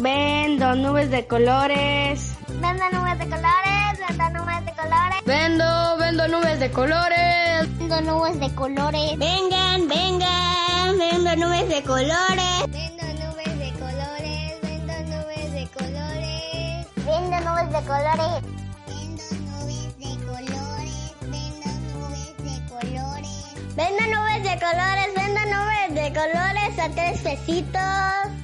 Vendo nubes de colores. Vendo nubes de colores, vendo nubes de colores. Vendo, vendo nubes de colores. Vendo nubes de colores. Vengan, vengan, vendo nubes de colores. Vendo nubes de colores, vendo nubes de colores. Vendo nubes de colores. Vendo nubes de colores, vendo nubes de colores. Vendo nubes de colores, vendo nubes de colores a tres pesitos.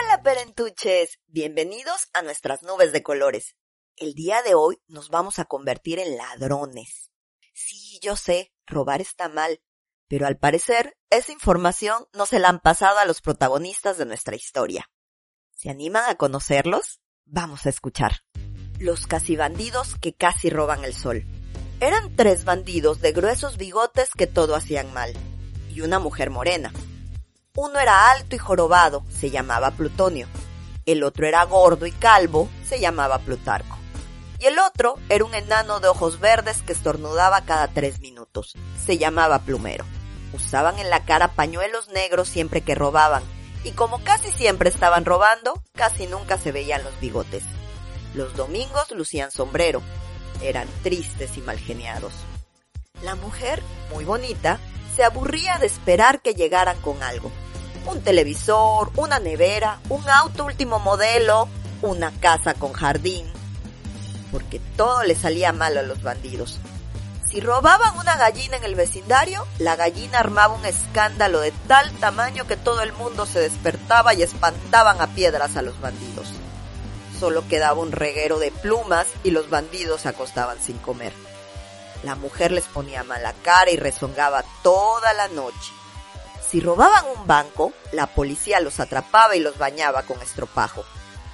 Hola perentuches, bienvenidos a nuestras nubes de colores. El día de hoy nos vamos a convertir en ladrones. Sí, yo sé, robar está mal, pero al parecer esa información no se la han pasado a los protagonistas de nuestra historia. ¿Se animan a conocerlos? Vamos a escuchar. Los casi bandidos que casi roban el sol. Eran tres bandidos de gruesos bigotes que todo hacían mal, y una mujer morena, uno era alto y jorobado, se llamaba Plutonio. El otro era gordo y calvo, se llamaba Plutarco. Y el otro era un enano de ojos verdes que estornudaba cada tres minutos. Se llamaba Plumero. Usaban en la cara pañuelos negros siempre que robaban, y como casi siempre estaban robando, casi nunca se veían los bigotes. Los domingos lucían sombrero. Eran tristes y malgeniados. La mujer, muy bonita, se aburría de esperar que llegaran con algo un televisor, una nevera, un auto último modelo, una casa con jardín. Porque todo le salía mal a los bandidos. Si robaban una gallina en el vecindario, la gallina armaba un escándalo de tal tamaño que todo el mundo se despertaba y espantaban a piedras a los bandidos. Solo quedaba un reguero de plumas y los bandidos se acostaban sin comer. La mujer les ponía mala cara y rezongaba toda la noche. Si robaban un banco, la policía los atrapaba y los bañaba con estropajo.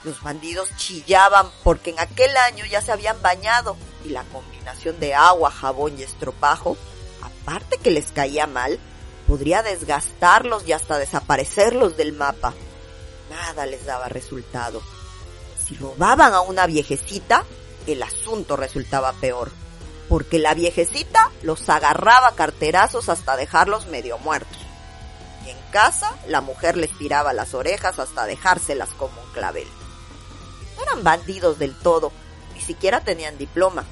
Los bandidos chillaban porque en aquel año ya se habían bañado y la combinación de agua, jabón y estropajo, aparte que les caía mal, podría desgastarlos y hasta desaparecerlos del mapa. Nada les daba resultado. Si robaban a una viejecita, el asunto resultaba peor, porque la viejecita los agarraba carterazos hasta dejarlos medio muertos en casa, la mujer les tiraba las orejas hasta dejárselas como un clavel. No eran bandidos del todo, ni siquiera tenían diploma.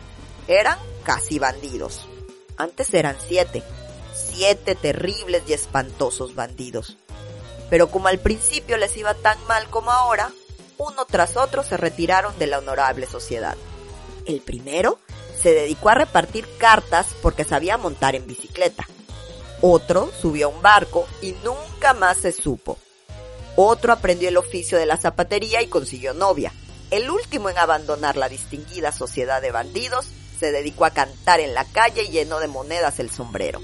Eran casi bandidos. Antes eran siete, siete terribles y espantosos bandidos. Pero como al principio les iba tan mal como ahora, uno tras otro se retiraron de la honorable sociedad. El primero se dedicó a repartir cartas porque sabía montar en bicicleta. Otro subió a un barco y nunca más se supo. Otro aprendió el oficio de la zapatería y consiguió novia. El último en abandonar la distinguida sociedad de bandidos se dedicó a cantar en la calle y llenó de monedas el sombrero.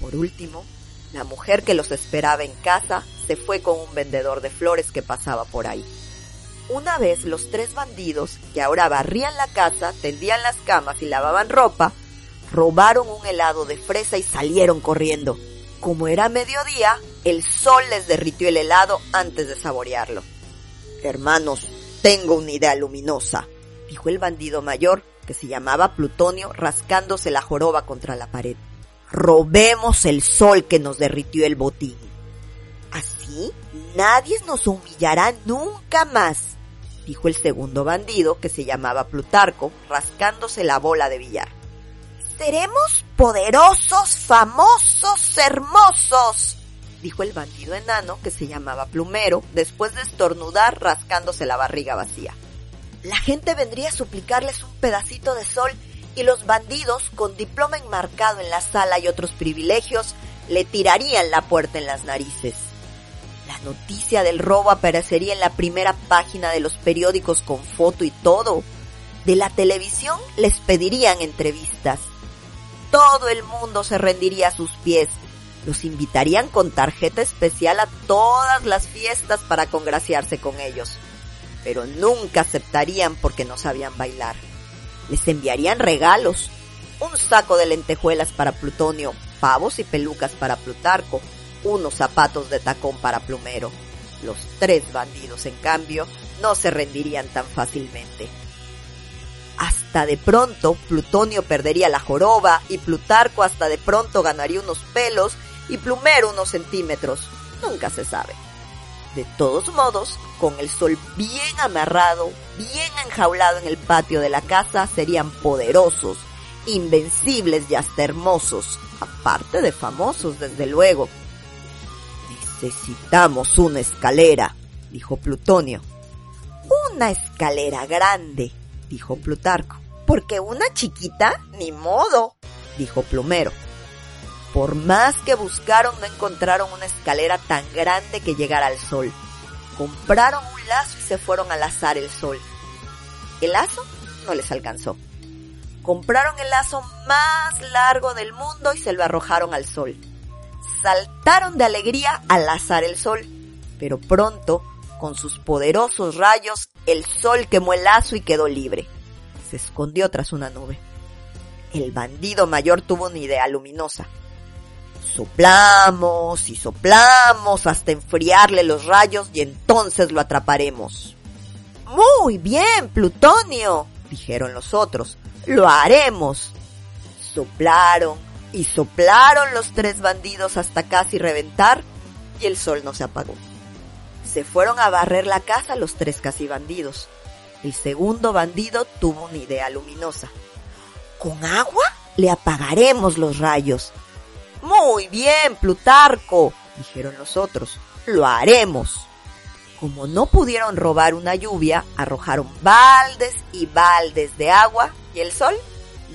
Por último, la mujer que los esperaba en casa se fue con un vendedor de flores que pasaba por ahí. Una vez los tres bandidos, que ahora barrían la casa, tendían las camas y lavaban ropa, robaron un helado de fresa y salieron corriendo. Como era mediodía, el sol les derritió el helado antes de saborearlo. Hermanos, tengo una idea luminosa, dijo el bandido mayor, que se llamaba Plutonio, rascándose la joroba contra la pared. Robemos el sol que nos derritió el botín. Así nadie nos humillará nunca más, dijo el segundo bandido, que se llamaba Plutarco, rascándose la bola de billar. Seremos poderosos, famosos, hermosos, dijo el bandido enano que se llamaba Plumero después de estornudar rascándose la barriga vacía. La gente vendría a suplicarles un pedacito de sol y los bandidos, con diploma enmarcado en la sala y otros privilegios, le tirarían la puerta en las narices. La noticia del robo aparecería en la primera página de los periódicos con foto y todo. De la televisión les pedirían entrevistas todo el mundo se rendiría a sus pies. Los invitarían con tarjeta especial a todas las fiestas para congraciarse con ellos. Pero nunca aceptarían porque no sabían bailar. Les enviarían regalos. Un saco de lentejuelas para Plutonio, pavos y pelucas para Plutarco, unos zapatos de tacón para Plumero. Los tres bandidos, en cambio, no se rendirían tan fácilmente. Hasta de pronto Plutonio perdería la joroba y Plutarco hasta de pronto ganaría unos pelos y Plumero unos centímetros. Nunca se sabe. De todos modos, con el sol bien amarrado, bien enjaulado en el patio de la casa, serían poderosos, invencibles y hasta hermosos, aparte de famosos, desde luego. Necesitamos una escalera, dijo Plutonio. Una escalera grande, dijo Plutarco. Porque una chiquita, ni modo, dijo Plumero. Por más que buscaron no encontraron una escalera tan grande que llegara al sol. Compraron un lazo y se fueron a lazar el sol. El lazo no les alcanzó. Compraron el lazo más largo del mundo y se lo arrojaron al sol. Saltaron de alegría al lazar el sol, pero pronto, con sus poderosos rayos, el sol quemó el lazo y quedó libre. Se escondió tras una nube. El bandido mayor tuvo una idea luminosa Soplamos y soplamos hasta enfriarle los rayos y entonces lo atraparemos. Muy bien, Plutonio, dijeron los otros. Lo haremos. Soplaron y soplaron los tres bandidos hasta casi reventar y el sol no se apagó. Se fueron a barrer la casa los tres casi bandidos. El segundo bandido tuvo una idea luminosa. Con agua le apagaremos los rayos muy bien, Plutarco, dijeron los otros. Lo haremos. Como no pudieron robar una lluvia, arrojaron baldes y baldes de agua y el sol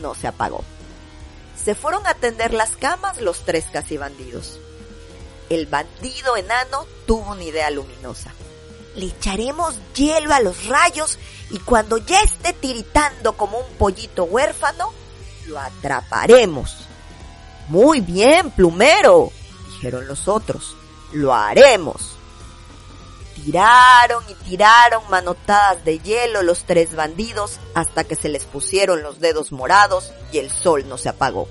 no se apagó. Se fueron a tender las camas los tres casi bandidos. El bandido enano tuvo una idea luminosa. Le echaremos hielo a los rayos y cuando ya esté tiritando como un pollito huérfano, lo atraparemos. Muy bien, plumero, dijeron los otros. Lo haremos. Tiraron y tiraron manotadas de hielo los tres bandidos hasta que se les pusieron los dedos morados y el sol no se apagó.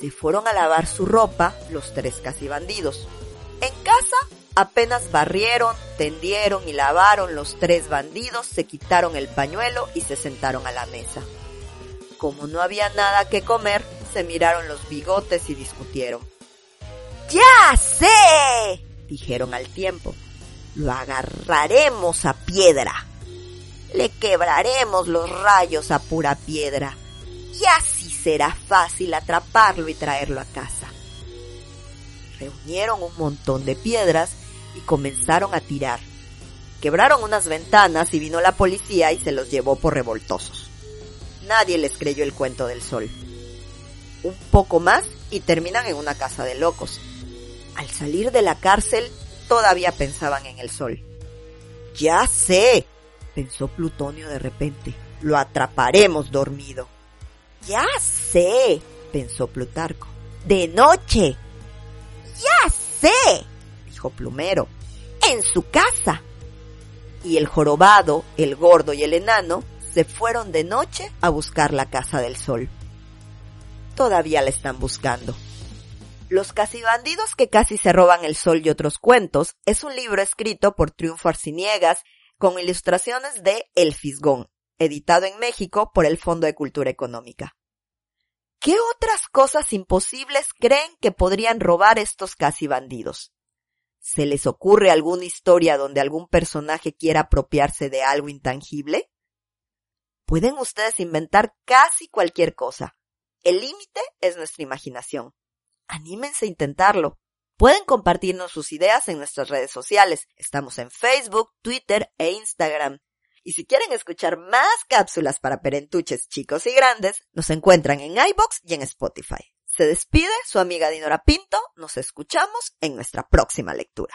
Se fueron a lavar su ropa los tres casi bandidos. En casa apenas barrieron, tendieron y lavaron los tres bandidos, se quitaron el pañuelo y se sentaron a la mesa. Como no había nada que comer, se miraron los bigotes y discutieron. ¡Ya sé! dijeron al tiempo. Lo agarraremos a piedra. Le quebraremos los rayos a pura piedra. Y así será fácil atraparlo y traerlo a casa. Reunieron un montón de piedras y comenzaron a tirar. Quebraron unas ventanas y vino la policía y se los llevó por revoltosos. Nadie les creyó el cuento del sol un poco más y terminan en una casa de locos. Al salir de la cárcel, todavía pensaban en el sol. Ya sé, pensó Plutonio de repente, lo atraparemos dormido. Ya sé, pensó Plutarco, de noche. Ya sé, Plumero, en su casa. Y el jorobado, el gordo y el enano se fueron de noche a buscar la casa del sol todavía la están buscando. Los casi bandidos que casi se roban el sol y otros cuentos es un libro escrito por Triunfo Arciniegas con ilustraciones de El Fisgón, editado en México por el Fondo de Cultura Económica. ¿Qué otras cosas imposibles creen que podrían robar estos casi bandidos? ¿Se les ocurre alguna historia donde algún personaje quiera apropiarse de algo intangible? Pueden ustedes inventar casi cualquier cosa, el límite es nuestra imaginación. Anímense a intentarlo. Pueden compartirnos sus ideas en nuestras redes sociales. Estamos en Facebook, Twitter e Instagram. Y si quieren escuchar más cápsulas para perentuches chicos y grandes, nos encuentran en iBox y en Spotify. Se despide su amiga Dinora Pinto. Nos escuchamos en nuestra próxima lectura.